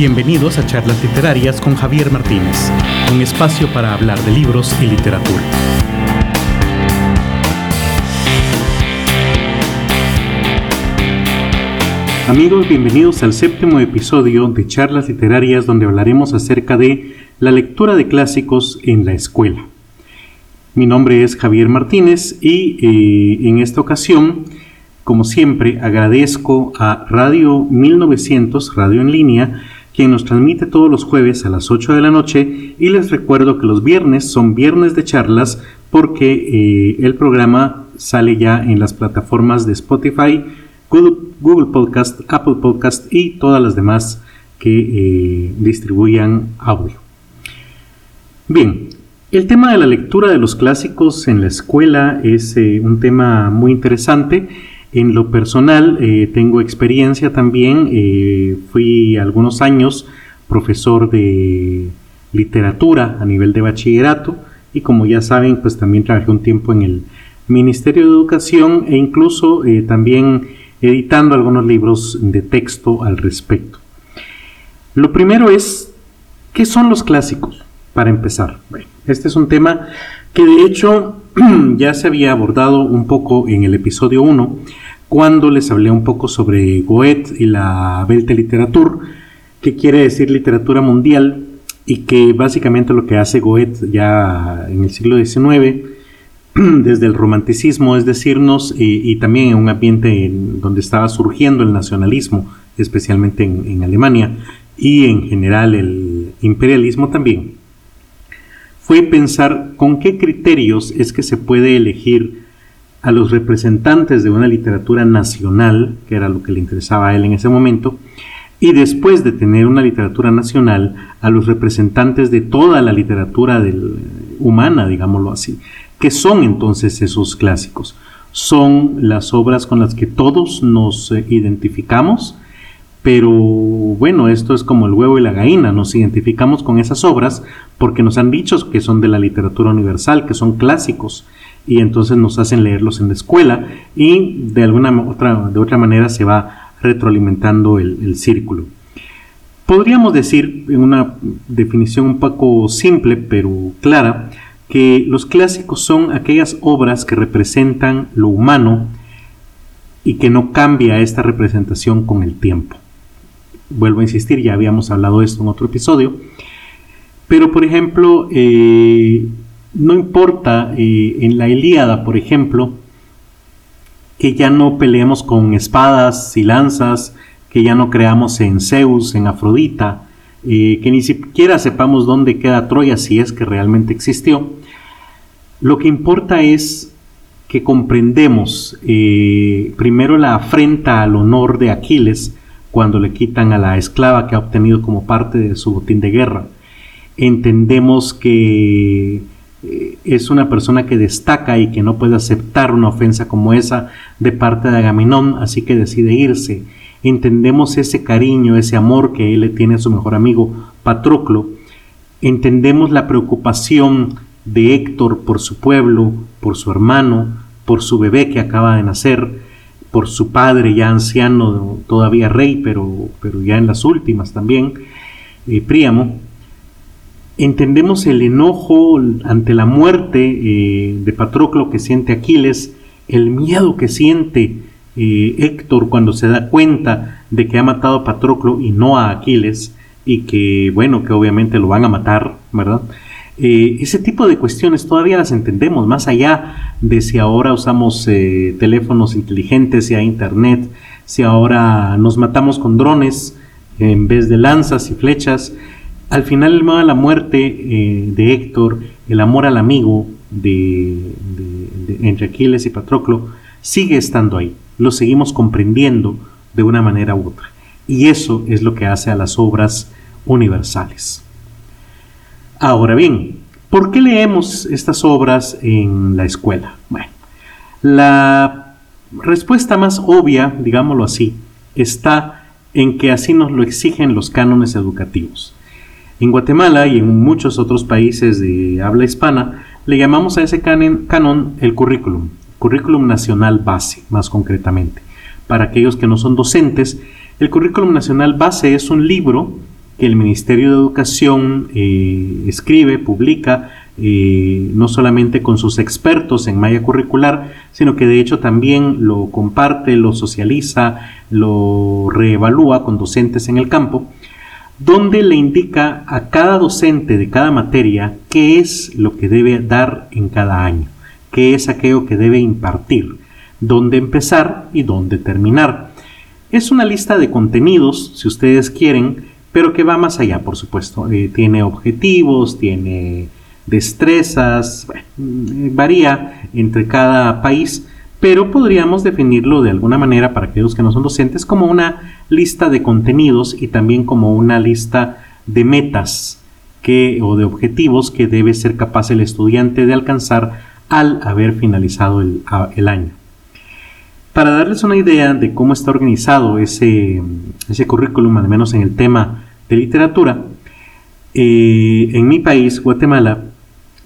Bienvenidos a Charlas Literarias con Javier Martínez, un espacio para hablar de libros y literatura. Amigos, bienvenidos al séptimo episodio de Charlas Literarias donde hablaremos acerca de la lectura de clásicos en la escuela. Mi nombre es Javier Martínez y eh, en esta ocasión, como siempre, agradezco a Radio 1900, Radio en línea, quien nos transmite todos los jueves a las 8 de la noche y les recuerdo que los viernes son viernes de charlas porque eh, el programa sale ya en las plataformas de Spotify, Google, Podcast, Apple Podcast y todas las demás que eh, distribuyan audio. Bien, el tema de la lectura de los clásicos en la escuela es eh, un tema muy interesante. En lo personal, eh, tengo experiencia también. fui algunos años profesor de literatura a nivel de bachillerato y como ya saben, pues también trabajé un tiempo en el Ministerio de Educación e incluso también editando algunos libros de texto al respecto. Lo primero es, ¿qué son los clásicos? Para empezar, este es un tema que de hecho ya se había abordado un poco en el episodio 1, cuando les hablé un poco sobre Goethe y la Welt Literatur, que quiere decir literatura mundial, y que básicamente lo que hace Goethe ya en el siglo XIX desde el romanticismo, es decirnos, y, también en un ambiente donde estaba surgiendo el nacionalismo, especialmente en, Alemania, y en general el imperialismo también, fue pensar con qué criterios es que se puede elegir a los representantes de una literatura nacional, que era lo que le interesaba a él en ese momento, y después de tener una literatura nacional, a los representantes de toda la literatura humana, digámoslo así. ¿Qué son entonces esos clásicos? Son las obras con las que todos nos eh, identificamos, pero bueno, esto es como el huevo y la gallina, nos identificamos con esas obras porque nos han dicho que son de la literatura universal, que son clásicos, y entonces nos hacen leerlos en la escuela y de alguna otra, de otra manera se va retroalimentando el, el círculo. Podríamos decir, en una definición un poco simple pero clara, que los clásicos son aquellas obras que representan lo humano y que no cambia esta representación con el tiempo. Vuelvo a insistir, ya habíamos hablado de esto en otro episodio, pero por ejemplo, eh, no importa eh, en la Ilíada, por ejemplo, que ya no peleemos con espadas y lanzas, que ya no creamos en Zeus, en Afrodita, eh, que ni siquiera sepamos dónde queda Troya si es que realmente existió, lo que importa es que comprendemos primero la afrenta al honor de Aquiles cuando le quitan a la esclava que ha obtenido como parte de su botín de guerra. Entendemos que eh, es una persona que destaca y que no puede aceptar una ofensa como esa de parte de Agamenón, así que decide irse. Entendemos ese cariño, ese amor que él le tiene a su mejor amigo Patroclo. Entendemos la preocupación de Héctor por su pueblo, por su hermano, por su bebé que acaba de nacer, por su padre ya anciano, todavía rey, pero, pero ya en las últimas también, eh, Príamo, entendemos el enojo ante la muerte eh, de Patroclo que siente Aquiles, el miedo que siente eh, Héctor cuando se da cuenta de que ha matado a Patroclo y no a Aquiles, y que, bueno, que obviamente lo van a matar, ¿verdad? Eh, ese tipo de cuestiones todavía las entendemos, más allá de si ahora usamos eh, teléfonos inteligentes, si hay internet, si ahora nos matamos con drones en vez de lanzas y flechas. Al final el de la muerte eh, de Héctor, el amor al amigo de, entre Aquiles y Patroclo, sigue estando ahí. Lo seguimos comprendiendo de una manera u otra. Y eso es lo que hace a las obras universales. Ahora bien, ¿por qué leemos estas obras en la escuela? Bueno, la respuesta más obvia, digámoslo así, está en que así nos lo exigen los cánones educativos. En Guatemala y en muchos otros países de habla hispana, le llamamos a ese canon el currículum, currículum nacional base, más concretamente. Para aquellos que no son docentes, el currículum nacional base es un libro que el Ministerio de Educación eh, escribe, publica, eh, no solamente con sus expertos en malla curricular, sino que de hecho también lo comparte, lo socializa, lo reevalúa con docentes en el campo, donde le indica a cada docente de cada materia qué es lo que debe dar en cada año, qué es aquello que debe impartir, dónde empezar y dónde terminar. Es una lista de contenidos, si ustedes quieren, pero que va más allá, por supuesto. Eh, tiene objetivos, tiene destrezas, mm, varía entre cada país, pero podríamos definirlo de alguna manera para aquellos que no son docentes como una lista de contenidos y también como una lista de metas que, o de objetivos que debe ser capaz el estudiante de alcanzar al haber finalizado el año. Para darles una idea de cómo está organizado ese, ese currículum, al menos en el tema de literatura, eh, en mi país, Guatemala,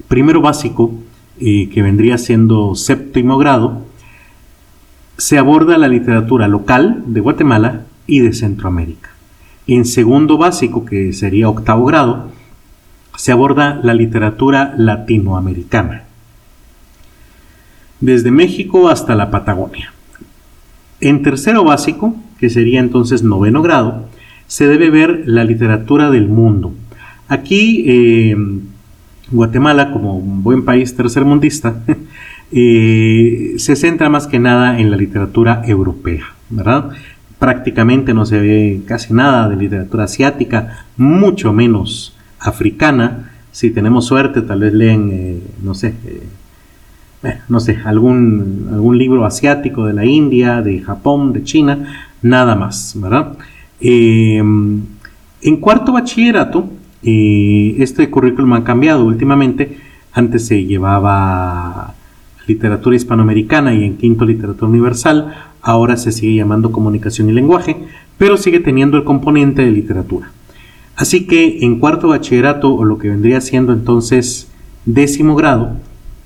primero básico, eh, que vendría siendo séptimo grado, se aborda la literatura local de Guatemala y de Centroamérica. En segundo básico, que sería octavo grado, se aborda la literatura latinoamericana, desde México hasta la Patagonia. En tercero básico, que sería entonces noveno grado, se debe ver la literatura del mundo. Aquí eh, Guatemala, como un buen país tercermundista, eh, se centra más que nada en la literatura europea, ¿verdad? Prácticamente no se ve casi nada de literatura asiática, mucho menos africana. Si tenemos suerte, tal vez leen, eh, no sé, eh, no sé, algún, algún libro asiático de la India, de Japón, de China, nada más, ¿verdad? en cuarto bachillerato, este currículum ha cambiado últimamente. Antes se llevaba literatura hispanoamericana y en quinto literatura universal. Ahora se sigue llamando comunicación y lenguaje, pero sigue teniendo el componente de literatura. Así que en cuarto bachillerato, o lo que vendría siendo entonces décimo grado,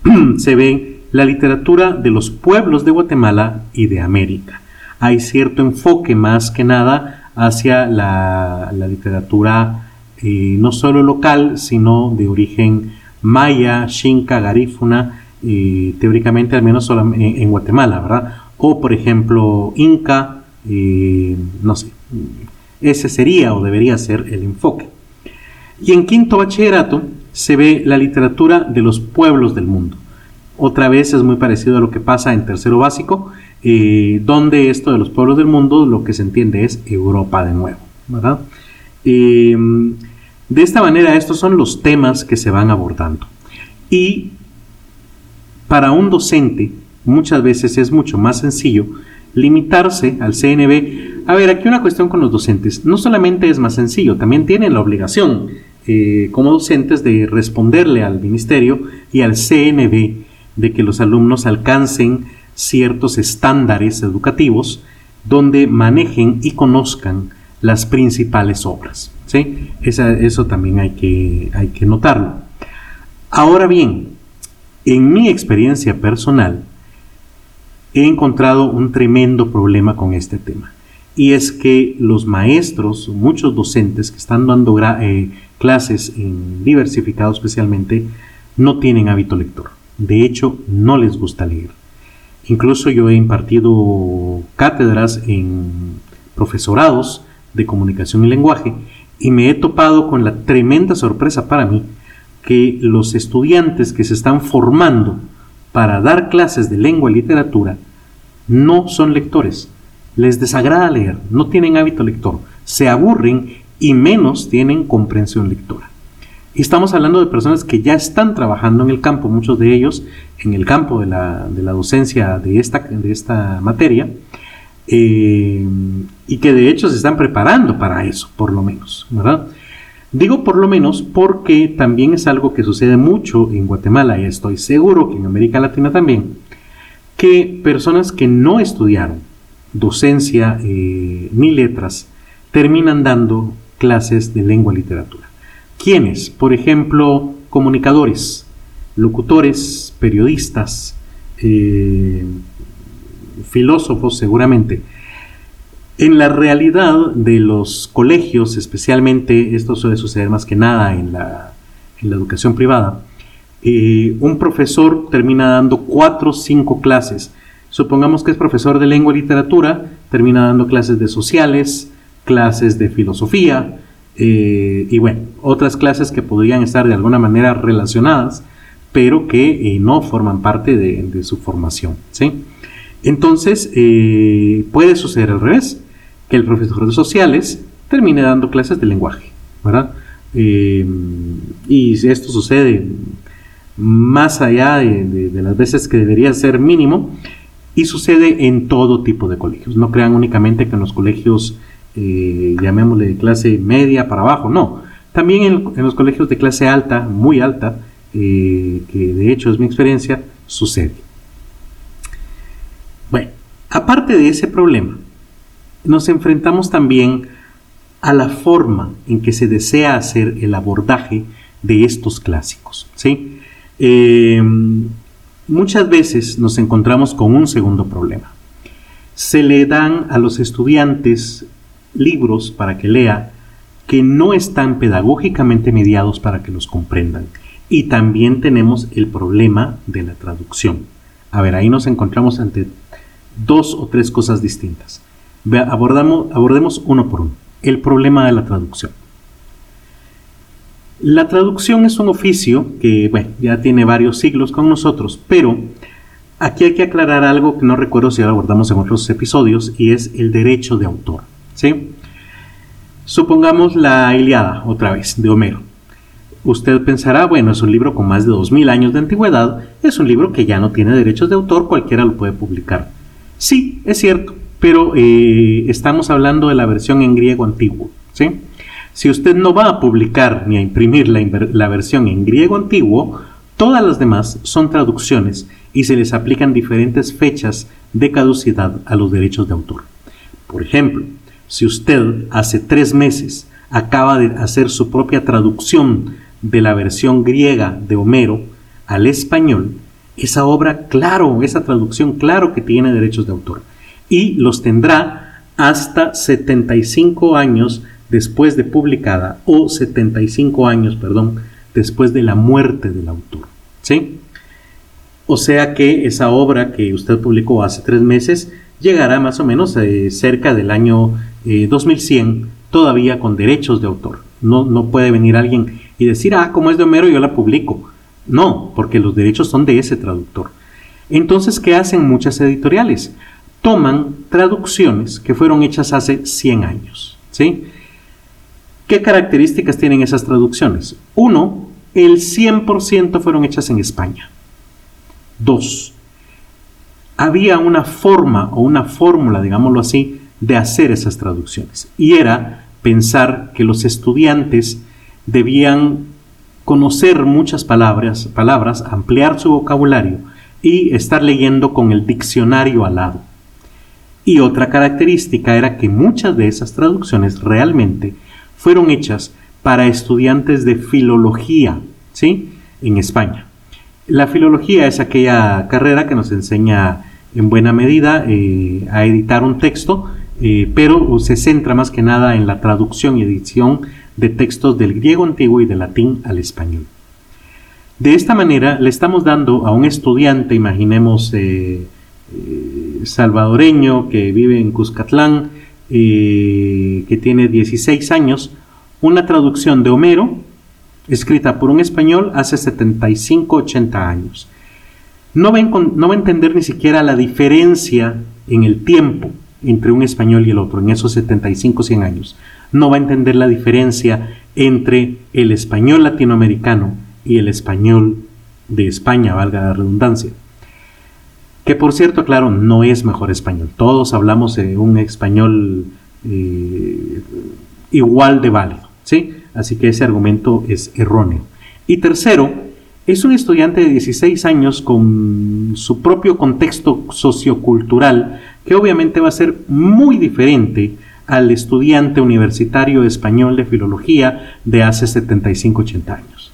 se ve la literatura de los pueblos de Guatemala y de América. Hay cierto enfoque más que nada hacia la, literatura no solo local, sino de origen maya, xinca, garífuna, teóricamente al menos en, Guatemala, ¿verdad? O por ejemplo, inca, no sé, ese sería o debería ser el enfoque. Y en quinto bachillerato se ve la literatura de los pueblos del mundo. Otra vez es muy parecido a lo que pasa en tercero básico, eh, donde esto de los pueblos del mundo lo que se entiende es Europa de nuevo, ¿verdad? Em, de esta manera, estos son los temas que se van abordando. Y para un docente, muchas veces es mucho más sencillo limitarse al CNB. A ver, aquí una cuestión con los docentes. No solamente es más sencillo, también tienen la obligación eh, como docentes de responderle al ministerio y al CNB de que los alumnos alcancen ciertos estándares educativos donde manejen y conozcan las principales obras. ¿sí? eso también hay que, hay que notarlo. Ahora bien, en mi experiencia personal, he encontrado un tremendo problema con este tema. Y es que los maestros, muchos docentes que están dando eh, clases en diversificado especialmente, no tienen hábito lector. De hecho, no les gusta leer. Incluso yo he impartido cátedras en profesorados de comunicación y lenguaje y me he topado con la tremenda sorpresa para mí que los estudiantes que se están formando para dar clases de lengua y literatura no son lectores. Les desagrada leer, no tienen hábito lector, se aburren y menos tienen comprensión lectora. Y estamos hablando de personas que ya están trabajando en el campo, muchos de ellos en el campo de la, docencia de esta, de esta materia, eh, y que de hecho se están preparando para eso, por lo menos, ¿verdad? Digo por lo menos porque también es algo que sucede mucho en Guatemala y estoy seguro que en América Latina también, que personas que no estudiaron docencia eh, ni letras terminan dando clases de lengua y literatura. ¿Quiénes? Por ejemplo, comunicadores, locutores, periodistas, eh, filósofos seguramente. En la realidad de los colegios, especialmente, esto suele suceder más que nada en la, educación privada, eh, un profesor termina dando cuatro o cinco clases. Supongamos que es profesor de lengua y literatura, termina dando clases de sociales, clases de filosofía eh, y bueno, otras clases que podrían estar de alguna manera relacionadas, pero que eh, no forman parte de, su formación. ¿sí? Entonces, puede suceder al revés que el profesor de sociales termine dando clases de lenguaje, ¿verdad? Eh, y esto sucede más allá de, las veces que debería ser mínimo y sucede en todo tipo de colegios. No crean únicamente que en los colegios, eh, llamémosle de clase media para abajo, no. También en, los colegios de clase alta, muy alta, eh, que de hecho es mi experiencia, sucede. Bueno, aparte de ese problema, nos enfrentamos también a la forma en que se desea hacer el abordaje de estos clásicos. ¿sí? Eh, muchas veces nos encontramos con un segundo problema. Se le dan a los estudiantes libros para que lea que no están pedagógicamente mediados para que los comprendan. Y también tenemos el problema de la traducción. A ver, ahí nos encontramos ante dos o tres cosas distintas abordamos, abordemos uno por uno. El problema de la traducción. La traducción es un oficio que ya tiene varios siglos con nosotros, pero aquí hay que aclarar algo que no recuerdo si lo abordamos en otros episodios y es el derecho de autor. ¿sí? Supongamos la Iliada, otra vez, de Homero. Usted pensará, bueno, es un libro con más de 2000 años de antigüedad, es un libro que ya no tiene derechos de autor, cualquiera lo puede publicar. Sí, es cierto, pero eh, estamos hablando de la versión en griego antiguo. ¿sí? Si usted no va a publicar ni a imprimir la, versión en griego antiguo, todas las demás son traducciones y se les aplican diferentes fechas de caducidad a los derechos de autor. Por ejemplo, si usted hace tres meses acaba de hacer su propia traducción de la versión griega de Homero al español, esa obra, claro, esa traducción, claro que tiene derechos de autor y los tendrá hasta 75 años después de publicada o 75 años, perdón, después de la muerte del autor. ¿Sí? O sea que esa obra que usted publicó hace tres meses llegará más o menos eh, cerca del año 2100 eh, todavía con derechos de autor. No, no puede venir alguien y decir, ah, como es de Homero, yo la publico. No, porque los derechos son de ese traductor. Entonces, ¿qué hacen muchas editoriales? toman traducciones que fueron hechas hace 100 años. ¿sí? ¿Qué características tienen esas traducciones? Uno, el 100% fueron hechas en España. Dos, había una forma o una fórmula, digámoslo así, de hacer esas traducciones. Y era pensar que los estudiantes debían conocer muchas palabras, palabras, ampliar su vocabulario y estar leyendo con el diccionario al lado. Y otra característica era que muchas de esas traducciones realmente fueron hechas para estudiantes de filología, ¿sí? En España. La filología es aquella carrera que nos enseña en buena medida eh, a editar un texto, eh, pero se centra más que nada en la traducción y edición de textos del griego antiguo y del latín al español. De esta manera le estamos dando a un estudiante, imaginemos, eh, salvadoreño que vive en Cuscatlán, eh, que tiene 16 años, una traducción de Homero, escrita por un español hace 75-80 años. No va, no va a entender ni siquiera la diferencia en el tiempo entre un español y el otro, en esos 75-100 años. No va a entender la diferencia entre el español latinoamericano y el español de España, valga la redundancia. Que por cierto, claro, no es mejor español. Todos hablamos de un español eh, igual de válido, ¿sí? Así que ese argumento es erróneo. Y tercero, es un estudiante de 16 años con su propio contexto sociocultural que obviamente va a ser muy diferente al estudiante universitario español de filología de hace 75-80 años.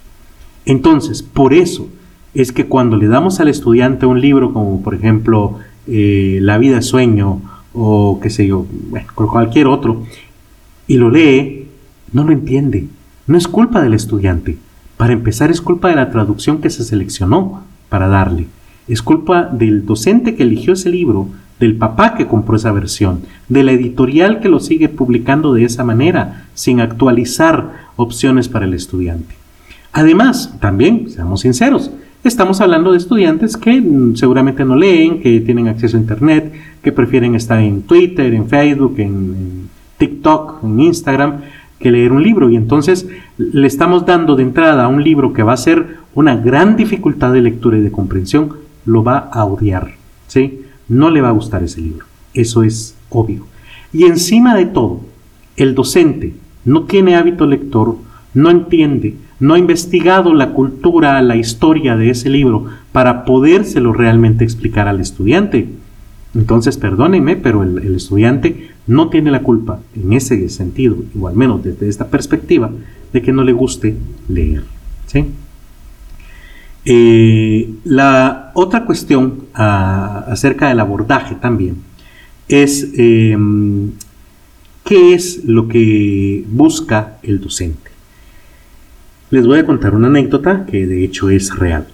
Entonces, por eso, es que cuando le damos al estudiante un libro como por ejemplo eh, La vida es sueño o qué sé yo, bueno, cualquier otro, y lo lee, no lo entiende. No es culpa del estudiante. Para empezar, es culpa de la traducción que se seleccionó para darle. Es culpa del docente que eligió ese libro, del papá que compró esa versión, de la editorial que lo sigue publicando de esa manera, sin actualizar opciones para el estudiante. Además, también, seamos sinceros, estamos hablando de estudiantes que mm, seguramente no leen, que tienen acceso a Internet, que prefieren estar en Twitter, en Facebook, en, TikTok, en Instagram, que leer un libro. Y entonces le estamos dando de entrada a un libro que va a ser una gran dificultad de lectura y de comprensión, lo va a odiar. ¿sí? No le va a gustar ese libro. Eso es obvio. Y encima de todo, el docente no tiene hábito lector, no entiende, no ha investigado la cultura, la historia de ese libro para podérselo realmente explicar al estudiante. Entonces, perdónenme, pero el, estudiante no tiene la culpa en ese sentido, o al menos desde esta perspectiva, de que no le guste leer. Eh, la otra cuestión ah, acerca del abordaje también es em, qué es lo que busca el docente. Les voy a contar una anécdota que de hecho es real.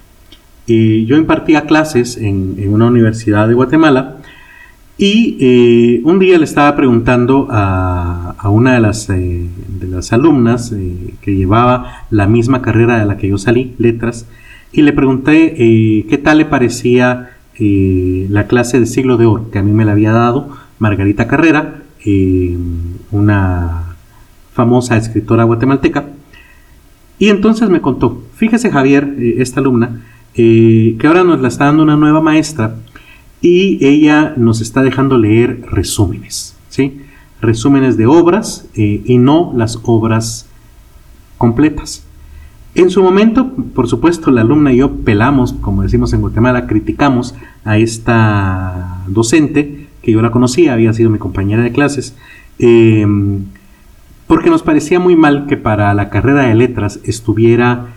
Eh, yo impartía clases en, una universidad de Guatemala y eh, un día le estaba preguntando a, una de las, de las alumnas que llevaba la misma carrera de la que yo salí, letras, y le pregunté eh, qué tal le parecía eh, la clase de siglo de oro que a mí me la había dado Margarita Carrera, eh, una famosa escritora guatemalteca. Y entonces me contó, fíjese Javier, esta alumna, que ahora nos la está dando una nueva maestra y ella nos está dejando leer resúmenes, ¿sí? Resúmenes de obras y no las obras completas. En su momento, por supuesto, la alumna y yo pelamos, como decimos en Guatemala, criticamos a esta docente, que yo la conocía, había sido mi compañera de clases, porque nos parecía muy mal que para la carrera de letras estuviera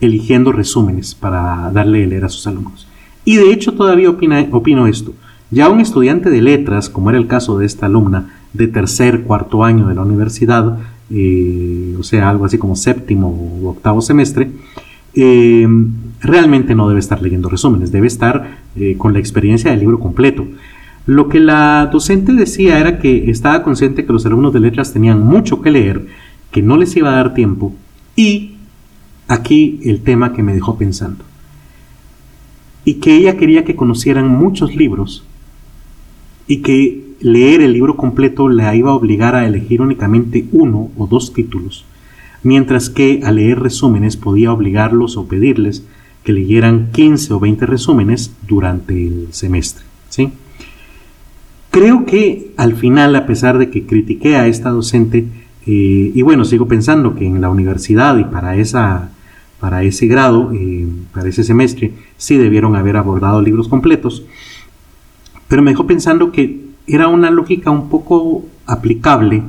eligiendo resúmenes para darle a leer a sus alumnos. Y de hecho todavía opino esto. Ya un estudiante de letras, como era el caso de esta alumna, de tercer, cuarto año de la universidad, eh, o sea, algo así como séptimo u octavo semestre, eh, realmente no debe estar leyendo resúmenes, debe estar eh, con la experiencia del libro completo. Lo que la docente decía era que estaba consciente que los alumnos de letras tenían mucho que leer, que no les iba a dar tiempo y aquí el tema que me dejó pensando. Y que ella quería que conocieran muchos libros y que leer el libro completo la iba a obligar a elegir únicamente uno o dos títulos, mientras que a leer resúmenes podía obligarlos o pedirles que leyeran 15 o 20 resúmenes durante el semestre. ¿sí? Creo que al final, a pesar de que critiqué a esta docente, eh, y bueno, sigo pensando que en la universidad y para, esa, para ese grado, eh, para ese semestre, sí debieron haber abordado libros completos, pero me dejó pensando que era una lógica un poco aplicable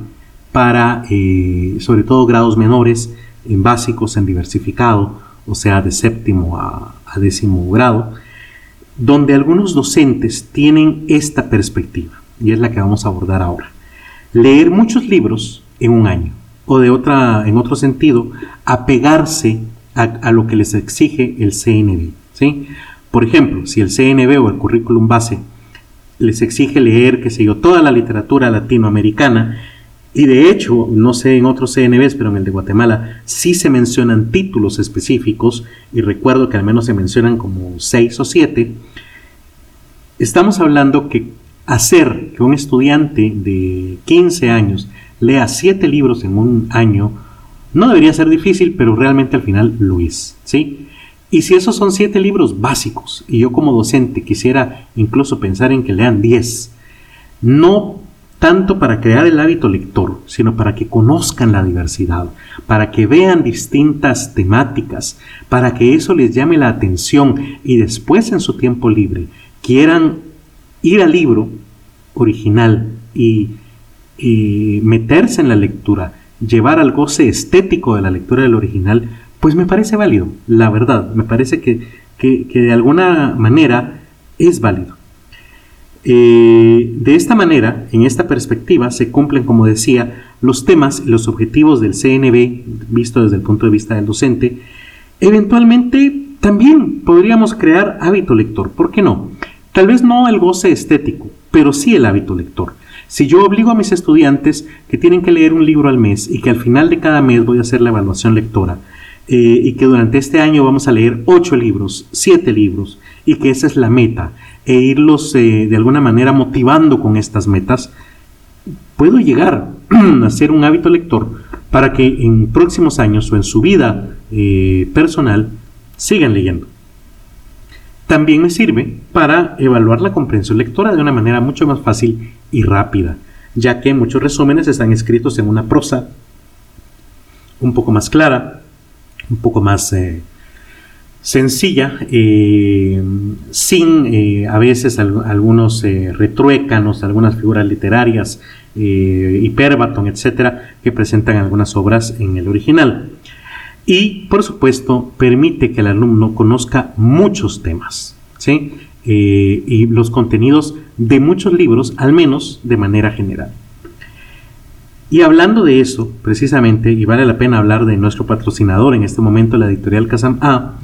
para, eh, sobre todo, grados menores, en básicos, en diversificado, o sea, de séptimo a, décimo grado, donde algunos docentes tienen esta perspectiva, y es la que vamos a abordar ahora. Leer muchos libros en un año, o de otra, en otro sentido, apegarse a, lo que les exige el CNB. ¿sí? Por ejemplo, si el CNB o el currículum base les exige leer, qué sé yo, toda la literatura latinoamericana. Y de hecho, no sé en otros CNBs, pero en el de Guatemala sí se mencionan títulos específicos, y recuerdo que al menos se mencionan como seis o siete. Estamos hablando que hacer que un estudiante de 15 años lea siete libros en un año no debería ser difícil, pero realmente al final lo es, ¿sí? Y si esos son siete libros básicos, y yo como docente quisiera incluso pensar en que lean diez, no tanto para crear el hábito lector, sino para que conozcan la diversidad, para que vean distintas temáticas, para que eso les llame la atención y después en su tiempo libre quieran ir al libro original y, meterse en la lectura, llevar al goce estético de la lectura del original, pues me parece válido, la verdad, me parece que, de alguna manera es válido. Eh, de esta manera, en esta perspectiva, se cumplen, como decía, los temas y los objetivos del CNB, visto desde el punto de vista del docente. Eventualmente, también podríamos crear hábito lector, ¿por qué no? Tal vez no el goce estético, pero sí el hábito lector. Si yo obligo a mis estudiantes que tienen que leer un libro al mes y que al final de cada mes voy a hacer la evaluación lectora, eh, y que durante este año vamos a leer ocho libros, siete libros, y que esa es la meta, e irlos eh, de alguna manera motivando con estas metas, puedo llegar a ser un hábito lector para que en próximos años o en su vida eh, personal sigan leyendo. También me sirve para evaluar la comprensión lectora de una manera mucho más fácil y rápida, ya que muchos resúmenes están escritos en una prosa un poco más clara, un poco más eh, sencilla, eh, sin eh, a veces algunos retruécanos, algunas figuras literarias, hiperbaton, etcétera, que presentan algunas obras en el original. Y, por supuesto, permite que el alumno conozca muchos temas, ¿sí? y los contenidos de muchos libros, al menos de manera general. Y hablando de eso, precisamente, y vale la pena hablar de nuestro patrocinador en este momento, la editorial Kazam A,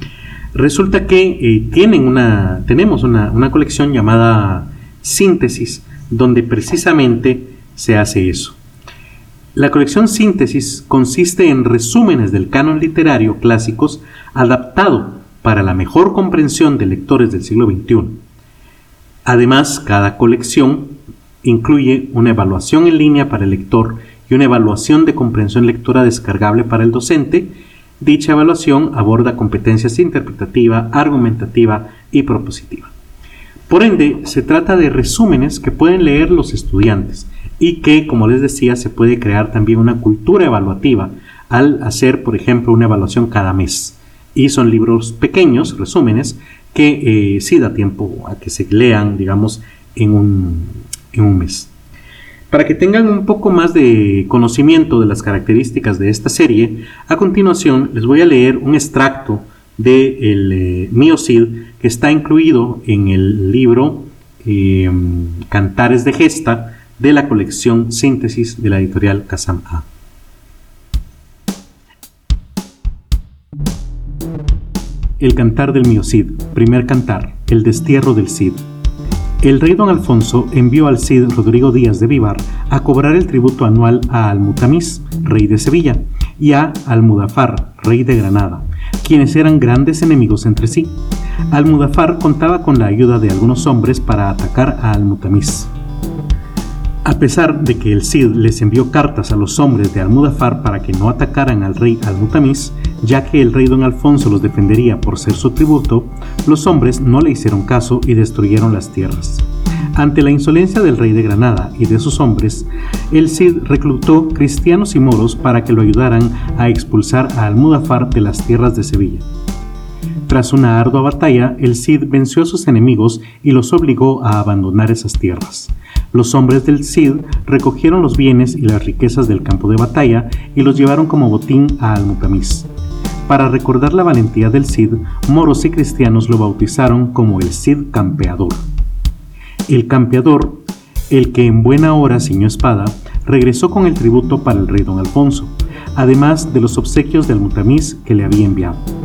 resulta que eh, tienen una, tenemos una, una colección llamada Síntesis, donde precisamente se hace eso. La colección Síntesis consiste en resúmenes del canon literario clásicos adaptado para la mejor comprensión de lectores del siglo XXI. Además, cada colección incluye una evaluación en línea para el lector y una evaluación de comprensión lectora descargable para el docente. Dicha evaluación aborda competencias interpretativa, argumentativa y propositiva. Por ende, se trata de resúmenes que pueden leer los estudiantes y que, como les decía, se puede crear también una cultura evaluativa al hacer, por ejemplo, una evaluación cada mes. Y son libros pequeños, resúmenes, que eh, sí da tiempo a que se lean, digamos, en un mes. Para que tengan un poco más de conocimiento de las características de esta serie, a continuación les voy a leer un extracto del de eh, Cid que está incluido en el libro em, Cantares de Gesta de la colección Síntesis de la editorial Kazam A. El cantar del Mío Cid, primer cantar, el destierro del Cid. El rey don Alfonso envió al Cid Rodrigo Díaz de Vivar a cobrar el tributo anual a Almutamis, rey de Sevilla, y a Almudafar, rey de Granada, quienes eran grandes enemigos entre sí. Almudafar contaba con la ayuda de algunos hombres para atacar a Almutamis. A pesar de que el Cid les envió cartas a los hombres de Almudafar para que no atacaran al rey Almutamis, ya que el rey don Alfonso los defendería por ser su tributo, los hombres no le hicieron caso y destruyeron las tierras. Ante la insolencia del rey de Granada y de sus hombres, el Cid reclutó cristianos y moros para que lo ayudaran a expulsar a Almudafar de las tierras de Sevilla. Tras una ardua batalla, el Cid venció a sus enemigos y los obligó a abandonar esas tierras. Los hombres del Cid recogieron los bienes y las riquezas del campo de batalla y los llevaron como botín a Almutamis. Para recordar la valentía del Cid, moros y cristianos lo bautizaron como el Cid campeador. El campeador, el que en buena hora ciñó espada, regresó con el tributo para el rey don Alfonso, además de los obsequios del Almutamis que le había enviado.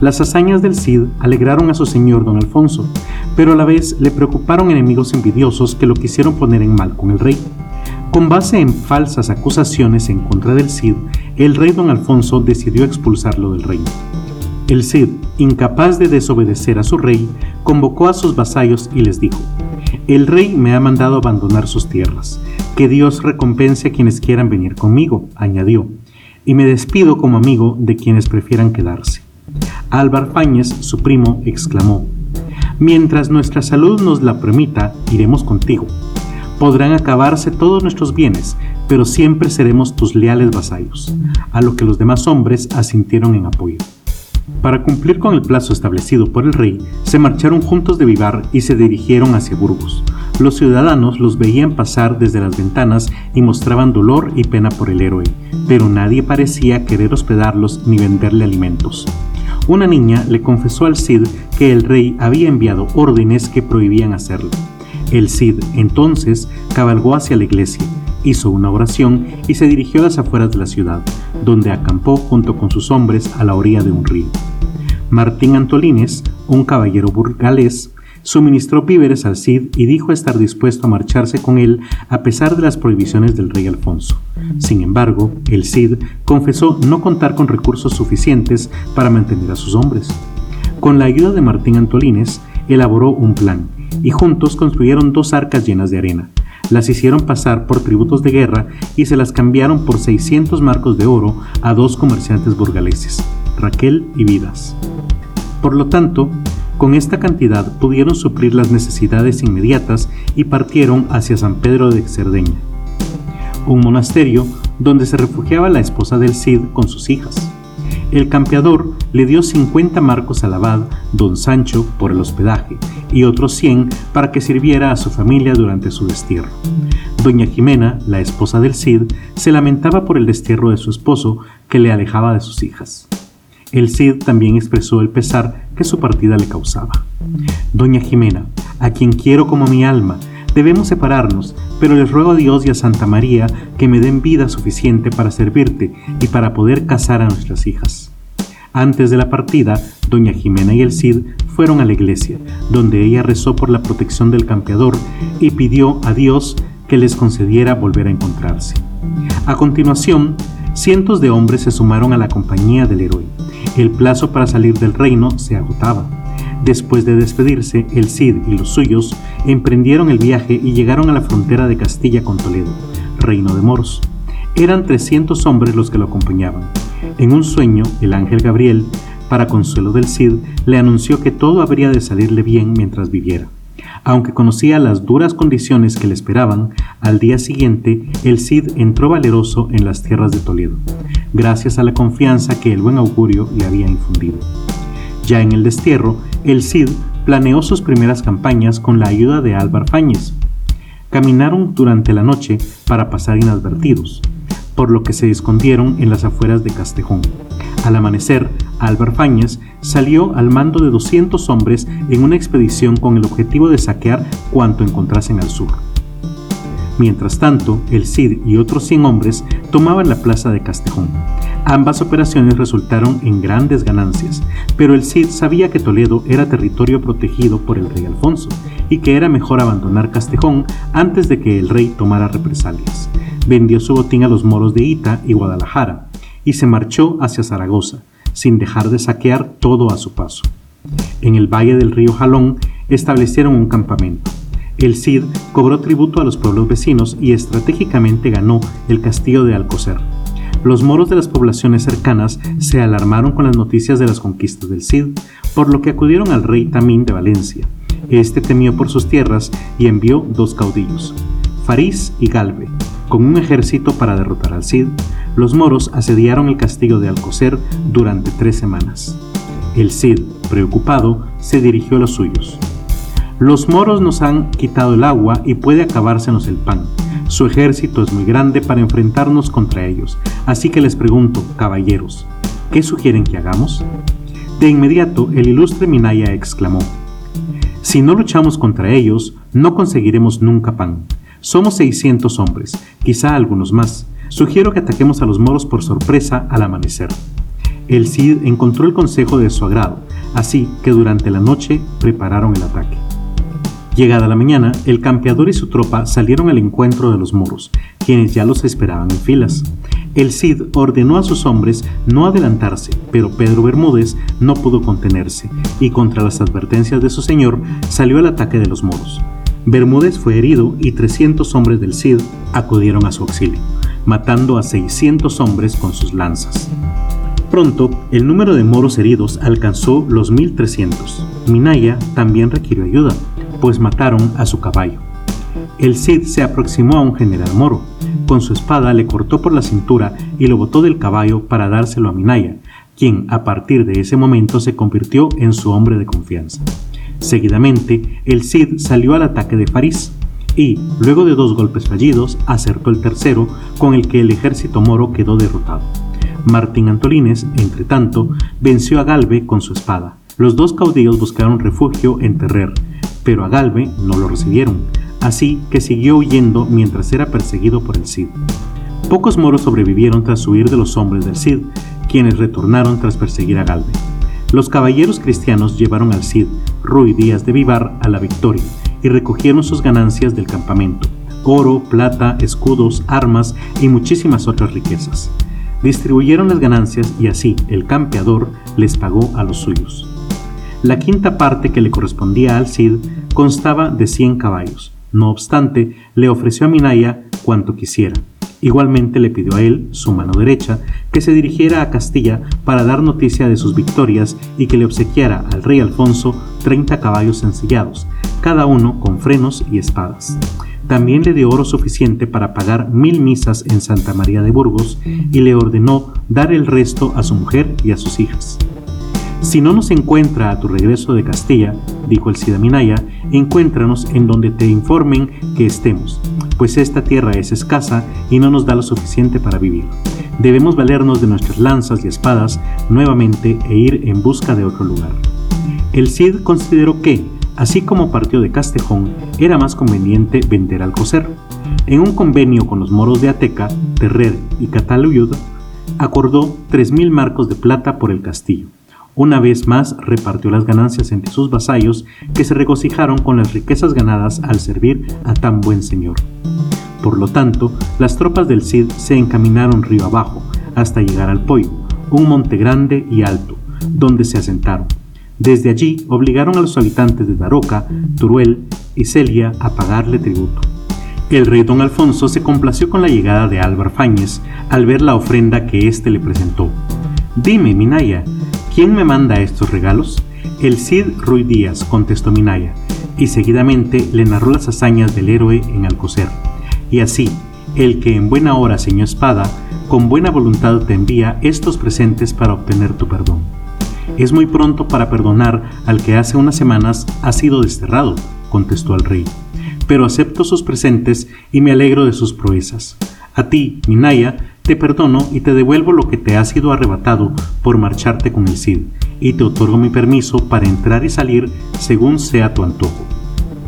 Las hazañas del Cid alegraron a su señor don Alfonso, pero a la vez le preocuparon enemigos envidiosos que lo quisieron poner en mal con el rey. Con base en falsas acusaciones en contra del Cid, el rey don Alfonso decidió expulsarlo del reino. El Cid, incapaz de desobedecer a su rey, convocó a sus vasallos y les dijo, El rey me ha mandado abandonar sus tierras. Que Dios recompense a quienes quieran venir conmigo, añadió, y me despido como amigo de quienes prefieran quedarse. Álvar Fáñez, su primo, exclamó, Mientras nuestra salud nos la permita, iremos contigo. Podrán acabarse todos nuestros bienes, pero siempre seremos tus leales vasallos, a lo que los demás hombres asintieron en apoyo. Para cumplir con el plazo establecido por el rey, se marcharon juntos de Vivar y se dirigieron hacia Burgos. Los ciudadanos los veían pasar desde las ventanas y mostraban dolor y pena por el héroe, pero nadie parecía querer hospedarlos ni venderle alimentos una niña le confesó al Cid que el rey había enviado órdenes que prohibían hacerlo. El Cid entonces cabalgó hacia la iglesia, hizo una oración y se dirigió a las afueras de la ciudad, donde acampó junto con sus hombres a la orilla de un río. Martín Antolines, un caballero burgalés, suministró víveres al Cid y dijo estar dispuesto a marcharse con él a pesar de las prohibiciones del rey Alfonso. Sin embargo, el Cid confesó no contar con recursos suficientes para mantener a sus hombres. Con la ayuda de Martín Antolines, elaboró un plan y juntos construyeron dos arcas llenas de arena. Las hicieron pasar por tributos de guerra y se las cambiaron por 600 marcos de oro a dos comerciantes burgaleses, Raquel y Vidas. Por lo tanto, con esta cantidad pudieron suplir las necesidades inmediatas y partieron hacia San Pedro de Cerdeña, un monasterio donde se refugiaba la esposa del Cid con sus hijas. El campeador le dio 50 marcos al abad don Sancho por el hospedaje y otros 100 para que sirviera a su familia durante su destierro. Doña Jimena, la esposa del Cid, se lamentaba por el destierro de su esposo que le alejaba de sus hijas. El Cid también expresó el pesar que su partida le causaba. Doña Jimena, a quien quiero como mi alma, debemos separarnos, pero les ruego a Dios y a Santa María que me den vida suficiente para servirte y para poder casar a nuestras hijas. Antes de la partida, doña Jimena y el Cid fueron a la iglesia, donde ella rezó por la protección del campeador y pidió a Dios que les concediera volver a encontrarse. A continuación, cientos de hombres se sumaron a la compañía del héroe. El plazo para salir del reino se agotaba. Después de despedirse, el Cid y los suyos emprendieron el viaje y llegaron a la frontera de Castilla con Toledo, reino de moros. Eran 300 hombres los que lo acompañaban. En un sueño, el ángel Gabriel, para consuelo del Cid, le anunció que todo habría de salirle bien mientras viviera. Aunque conocía las duras condiciones que le esperaban, al día siguiente el Cid entró valeroso en las tierras de Toledo, gracias a la confianza que el buen augurio le había infundido. Ya en el destierro, el Cid planeó sus primeras campañas con la ayuda de Álvar Fáñez. Caminaron durante la noche para pasar inadvertidos, por lo que se escondieron en las afueras de Castejón. Al amanecer, Álvar Fáñez salió al mando de 200 hombres en una expedición con el objetivo de saquear cuanto encontrasen al sur. Mientras tanto, el Cid y otros 100 hombres tomaban la plaza de Castejón. Ambas operaciones resultaron en grandes ganancias, pero el Cid sabía que Toledo era territorio protegido por el rey Alfonso y que era mejor abandonar Castejón antes de que el rey tomara represalias. Vendió su botín a los moros de Ita y Guadalajara y se marchó hacia Zaragoza, sin dejar de saquear todo a su paso. En el valle del río Jalón establecieron un campamento. El Cid cobró tributo a los pueblos vecinos y estratégicamente ganó el castillo de Alcocer. Los moros de las poblaciones cercanas se alarmaron con las noticias de las conquistas del Cid, por lo que acudieron al rey Tamín de Valencia. Este temió por sus tierras y envió dos caudillos, Farís y Galve, con un ejército para derrotar al Cid, los moros asediaron el castillo de Alcocer durante tres semanas. El Cid, preocupado, se dirigió a los suyos. Los moros nos han quitado el agua y puede acabársenos el pan. Su ejército es muy grande para enfrentarnos contra ellos, así que les pregunto, caballeros, ¿qué sugieren que hagamos? De inmediato el ilustre Minaya exclamó, Si no luchamos contra ellos, no conseguiremos nunca pan. Somos 600 hombres, quizá algunos más. Sugiero que ataquemos a los moros por sorpresa al amanecer. El Cid encontró el consejo de su agrado, así que durante la noche prepararon el ataque. Llegada la mañana, el campeador y su tropa salieron al encuentro de los moros, quienes ya los esperaban en filas. El Cid ordenó a sus hombres no adelantarse, pero Pedro Bermúdez no pudo contenerse y contra las advertencias de su señor salió al ataque de los moros. Bermúdez fue herido y 300 hombres del Cid acudieron a su auxilio, matando a 600 hombres con sus lanzas. Pronto, el número de moros heridos alcanzó los 1300. Minaya también requirió ayuda, pues mataron a su caballo. El Cid se aproximó a un general moro. Con su espada le cortó por la cintura y lo botó del caballo para dárselo a Minaya, quien a partir de ese momento se convirtió en su hombre de confianza. Seguidamente, el Cid salió al ataque de París y, luego de dos golpes fallidos, acertó el tercero con el que el ejército moro quedó derrotado. Martín Antolines, entre tanto, venció a Galve con su espada. Los dos caudillos buscaron refugio en Terrer, pero a Galve no lo recibieron, así que siguió huyendo mientras era perseguido por el Cid. Pocos moros sobrevivieron tras huir de los hombres del Cid, quienes retornaron tras perseguir a Galve. Los caballeros cristianos llevaron al Cid, Ruy Díaz de Vivar, a la victoria y recogieron sus ganancias del campamento, oro, plata, escudos, armas y muchísimas otras riquezas. Distribuyeron las ganancias y así el campeador les pagó a los suyos. La quinta parte que le correspondía al Cid constaba de 100 caballos. No obstante, le ofreció a Minaya cuanto quisiera, Igualmente le pidió a él, su mano derecha, que se dirigiera a Castilla para dar noticia de sus victorias y que le obsequiara al rey Alfonso 30 caballos ensillados, cada uno con frenos y espadas. También le dio oro suficiente para pagar mil misas en Santa María de Burgos y le ordenó dar el resto a su mujer y a sus hijas. Si no nos encuentra a tu regreso de Castilla, dijo el Cid Minaya, encuéntranos en donde te informen que estemos, pues esta tierra es escasa y no nos da lo suficiente para vivir. Debemos valernos de nuestras lanzas y espadas nuevamente e ir en busca de otro lugar. El Cid consideró que, así como partió de Castejón, era más conveniente vender al coser. En un convenio con los moros de Ateca, Terrer y Cataluyud, acordó 3.000 marcos de plata por el castillo una vez más repartió las ganancias entre sus vasallos que se regocijaron con las riquezas ganadas al servir a tan buen señor. Por lo tanto, las tropas del Cid se encaminaron río abajo hasta llegar al Poyo, un monte grande y alto, donde se asentaron. Desde allí obligaron a los habitantes de Daroca, Turuel y Celia a pagarle tributo. El rey don Alfonso se complació con la llegada de Álvar Fáñez al ver la ofrenda que éste le presentó. Dime, Minaya, ¿Quién me manda estos regalos? El Cid Ruy Díaz, contestó Minaya, y seguidamente le narró las hazañas del héroe en Alcocer. Y así, el que en buena hora ceñó espada, con buena voluntad te envía estos presentes para obtener tu perdón. Es muy pronto para perdonar al que hace unas semanas ha sido desterrado, contestó el rey. Pero acepto sus presentes y me alegro de sus proezas. A ti, Minaya, te perdono y te devuelvo lo que te ha sido arrebatado por marcharte con el Cid, y te otorgo mi permiso para entrar y salir según sea tu antojo.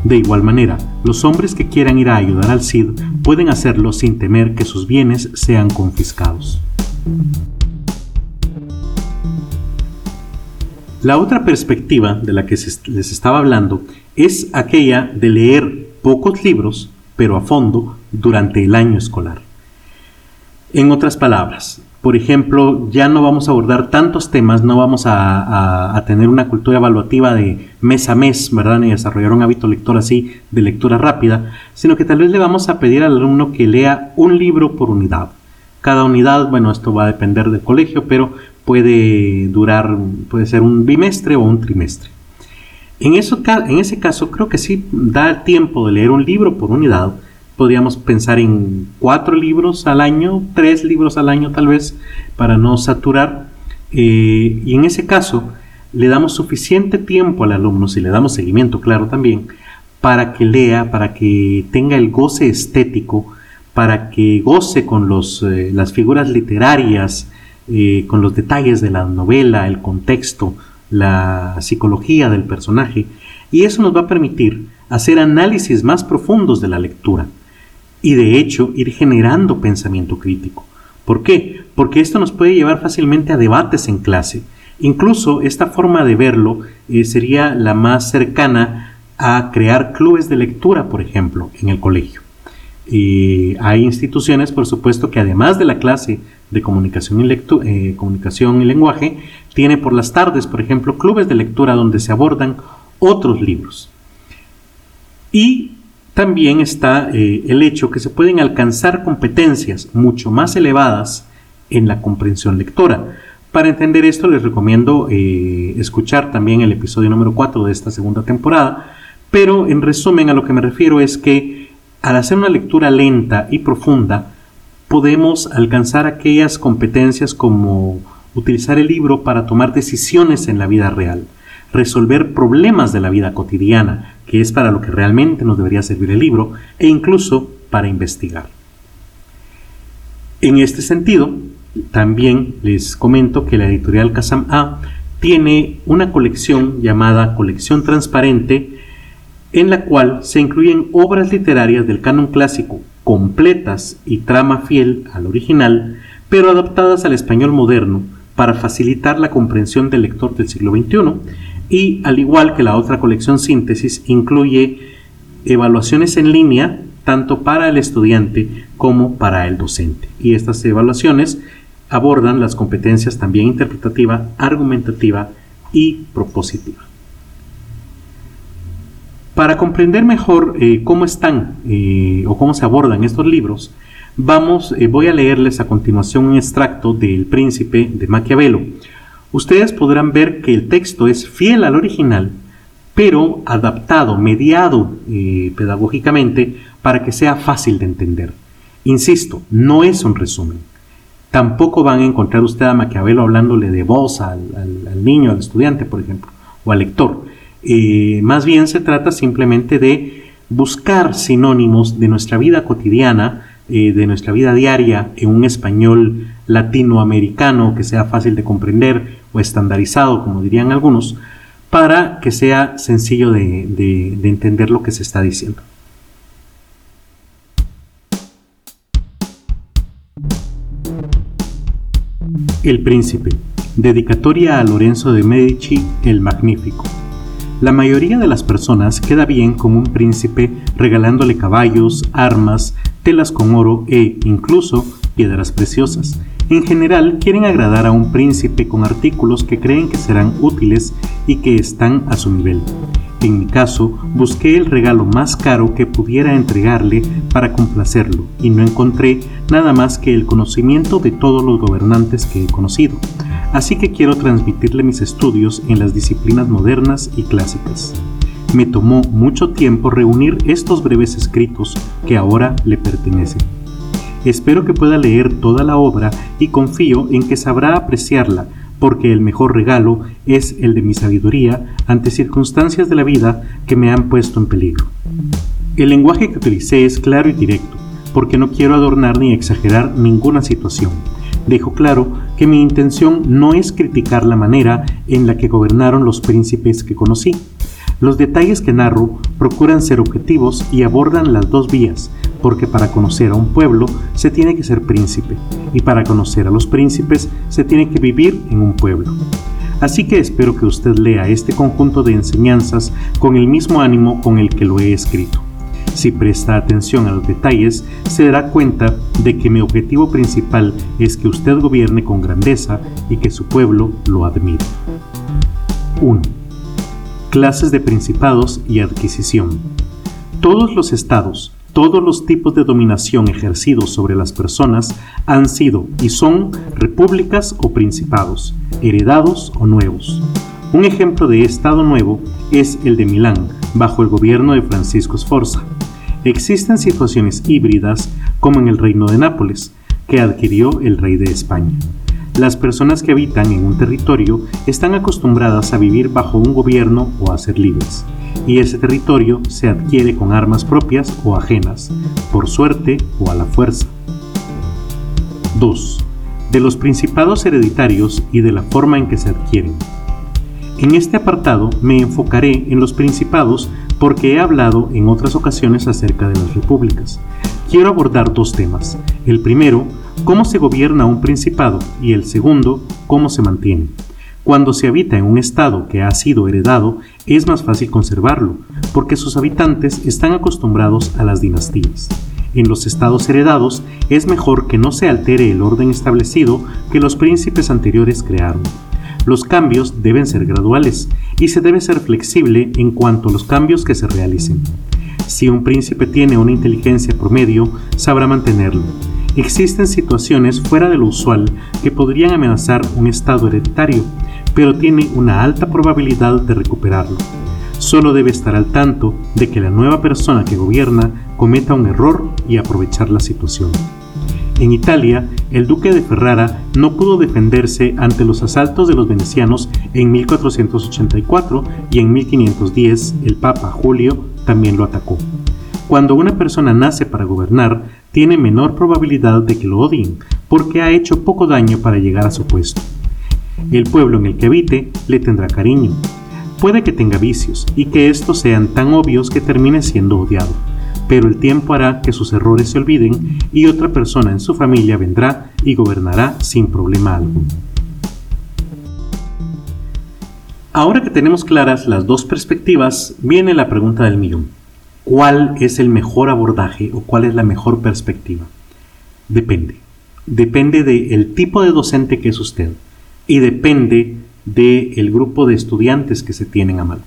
De igual manera, los hombres que quieran ir a ayudar al Cid pueden hacerlo sin temer que sus bienes sean confiscados. La otra perspectiva de la que les estaba hablando es aquella de leer pocos libros, pero a fondo, durante el año escolar. En otras palabras, por ejemplo, ya no vamos a abordar tantos temas, no vamos a, tener una cultura evaluativa de mes a mes, ¿verdad? Ni desarrollar un hábito lector así de lectura rápida, sino que tal vez le vamos a pedir al alumno que lea un libro por unidad. Cada unidad, bueno, esto va a depender del colegio, pero puede durar, puede ser un bimestre o un trimestre. En, en ese caso, creo que sí da tiempo de leer un libro por unidad, podríamos pensar en cuatro libros al año, tres libros al año tal vez, para no saturar. Eh, y en ese caso, le damos suficiente tiempo al alumno, si le damos seguimiento, claro, también, para que lea, para que tenga el goce estético, para que goce con los, eh, las figuras literarias, eh, con los detalles de la novela, el contexto, la psicología del personaje. Y eso nos va a permitir hacer análisis más profundos de la lectura y de hecho ir generando pensamiento crítico. ¿Por qué? Porque esto nos puede llevar fácilmente a debates en clase. Incluso esta forma de verlo eh, sería la más cercana a crear clubes de lectura, por ejemplo, en el colegio. Y hay instituciones, por supuesto, que además de la clase de comunicación y, eh, comunicación y lenguaje, tiene por las tardes, por ejemplo, clubes de lectura donde se abordan otros libros. Y también está eh, el hecho que se pueden alcanzar competencias mucho más elevadas en la comprensión lectora. Para entender esto les recomiendo eh, escuchar también el episodio número 4 de esta segunda temporada, pero en resumen a lo que me refiero es que al hacer una lectura lenta y profunda podemos alcanzar aquellas competencias como utilizar el libro para tomar decisiones en la vida real, resolver problemas de la vida cotidiana, que es para lo que realmente nos debería servir el libro, e incluso para investigar. En este sentido, también les comento que la editorial Kazam A tiene una colección llamada Colección Transparente en la cual se incluyen obras literarias del canon clásico completas y trama fiel al original, pero adaptadas al español moderno para facilitar la comprensión del lector del siglo XXI y, al igual que la otra colección síntesis, incluye evaluaciones en línea tanto para el estudiante como para el docente. Y estas evaluaciones abordan las competencias también interpretativa, argumentativa y propositiva. Para comprender mejor eh, cómo están eh, o cómo se abordan estos libros, vamos, eh, voy a leerles a continuación un extracto del Príncipe de Maquiavelo. Ustedes podrán ver que el texto es fiel al original, pero adaptado, mediado pedagógicamente para que sea fácil de entender. Insisto, no es un resumen. Tampoco van a encontrar usted a Maquiavelo hablándole de voz al, al niño, al estudiante, por ejemplo, o al lector eh, más bien se trata simplemente de buscar sinónimos de nuestra vida cotidiana, eh, de nuestra vida diaria en un español latinoamericano que sea fácil de comprender o estandarizado, como dirían algunos, para que sea sencillo de entender lo que se está diciendo. El Príncipe. Dedicatoria a Lorenzo de Medici el Magnífico. La mayoría de las personas queda bien con un príncipe regalándole caballos, armas, telas con oro e incluso piedras preciosas. En general quieren agradar a un príncipe con artículos que creen que serán útiles y que están a su nivel. En mi caso, busqué el regalo más caro que pudiera entregarle para complacerlo y no encontré nada más que el conocimiento de todos los gobernantes que he conocido así que quiero transmitirle mis estudios en las disciplinas modernas y clásicas. Me tomó mucho tiempo reunir estos breves escritos que ahora le pertenecen. Espero que pueda leer toda la obra y confío en que sabrá apreciarla, porque el mejor regalo es el de mi sabiduría ante circunstancias de la vida que me han puesto en peligro. El lenguaje que utilicé es claro y directo, porque no quiero adornar ni exagerar ninguna situación dejo claro que mi intención no es criticar la manera en la que gobernaron los príncipes que conocí. Los detalles que narro procuran ser objetivos y abordan las dos vías, porque para conocer a un pueblo se tiene que ser príncipe, y para conocer a los príncipes se tiene que vivir en un pueblo. Así que espero que usted lea este conjunto de enseñanzas con el mismo ánimo con el que lo he escrito. Si presta atención a los detalles, se dará cuenta de que mi objetivo principal es que usted gobierne con grandeza y que su pueblo lo admire. 1. Clases de principados y adquisición. Todos los estados, todos los tipos de dominación ejercidos sobre las personas han sido y son repúblicas o principados, heredados o nuevos. Un ejemplo de estado nuevo es el de Milán, bajo el gobierno de Francisco Sforza. Existen situaciones híbridas como en el reino de Nápoles, que adquirió el rey de España. Las personas que habitan en un territorio están acostumbradas a vivir bajo un gobierno o a ser libres, y ese territorio se adquiere con armas propias o ajenas, por suerte o a la fuerza. 2. De los principados hereditarios y de la forma en que se adquieren. En este apartado me enfocaré en los principados porque he hablado en otras ocasiones acerca de las repúblicas. Quiero abordar dos temas. El primero, cómo se gobierna un principado y el segundo, cómo se mantiene. Cuando se habita en un estado que ha sido heredado, es más fácil conservarlo, porque sus habitantes están acostumbrados a las dinastías. En los estados heredados es mejor que no se altere el orden establecido que los príncipes anteriores crearon. Los cambios deben ser graduales y se debe ser flexible en cuanto a los cambios que se realicen. Si un príncipe tiene una inteligencia promedio, sabrá mantenerlo. Existen situaciones fuera de lo usual que podrían amenazar un estado hereditario, pero tiene una alta probabilidad de recuperarlo. Solo debe estar al tanto de que la nueva persona que gobierna cometa un error y aprovechar la situación. En Italia, el duque de Ferrara no pudo defenderse ante los asaltos de los venecianos en 1484 y en 1510 el Papa Julio también lo atacó. Cuando una persona nace para gobernar, tiene menor probabilidad de que lo odien, porque ha hecho poco daño para llegar a su puesto. El pueblo en el que habite le tendrá cariño. Puede que tenga vicios y que estos sean tan obvios que termine siendo odiado, pero el tiempo hará que sus errores se olviden y otra persona en su familia vendrá y gobernará sin problema alguno. Ahora que tenemos claras las dos perspectivas, viene la pregunta del millón. ¿Cuál es el mejor abordaje o cuál es la mejor perspectiva? Depende. Depende del tipo de docente que es usted y depende del grupo de estudiantes que se tienen a mano.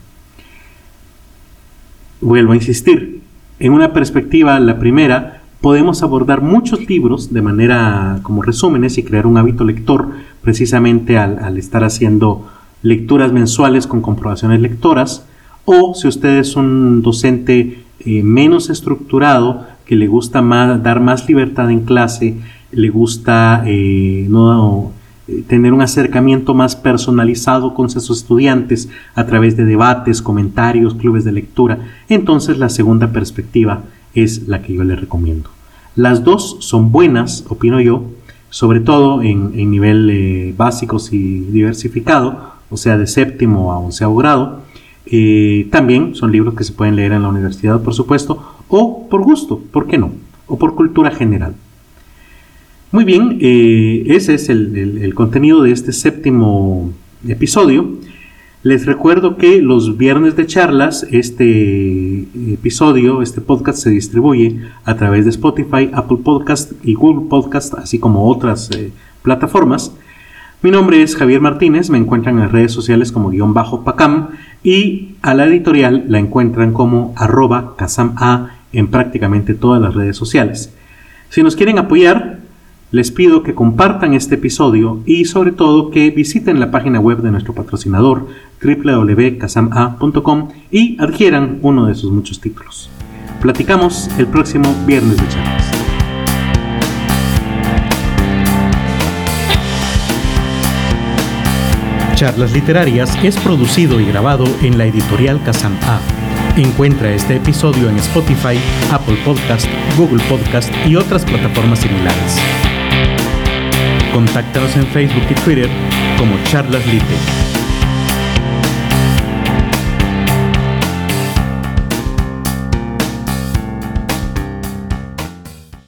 Vuelvo a insistir, en una perspectiva, la primera, podemos abordar muchos libros de manera como resúmenes y crear un hábito lector precisamente al, estar haciendo lecturas mensuales con comprobaciones lectoras, o si usted es un docente eh, menos estructurado, que le gusta dar más libertad en clase, le gusta eh, no, eh, tener un acercamiento más personalizado con sus estudiantes a través de debates, comentarios, clubes de lectura, entonces la segunda perspectiva es la que yo le recomiendo. Las dos son buenas, opino yo, sobre todo en, nivel eh, básicos y diversificado, o sea, de séptimo a onceavo grado. Eh, también son libros que se pueden leer en la universidad, por supuesto, o por gusto, ¿por qué no? O por cultura general. Muy bien, eh, ese es el, contenido de este séptimo episodio. Les recuerdo que los viernes de charlas, este episodio, este podcast se distribuye a través de Spotify, Apple Podcast y Google Podcast, así como otras eh, plataformas. Mi nombre es Javier Martínez, me encuentran en las redes sociales como guion bajo Pacam y a la editorial la encuentran como arroba A en prácticamente todas las redes sociales. Si nos quieren apoyar, les pido que compartan este episodio y sobre todo que visiten la página web de nuestro patrocinador www.casama.com y adquieran uno de sus muchos títulos. Platicamos el próximo viernes de charlas. Charlas Literarias es producido y grabado en la editorial Kazam A. Encuentra este episodio en Spotify, Apple Podcast, Google Podcast y otras plataformas similares. Contáctanos en Facebook y Twitter como Charlas Lite.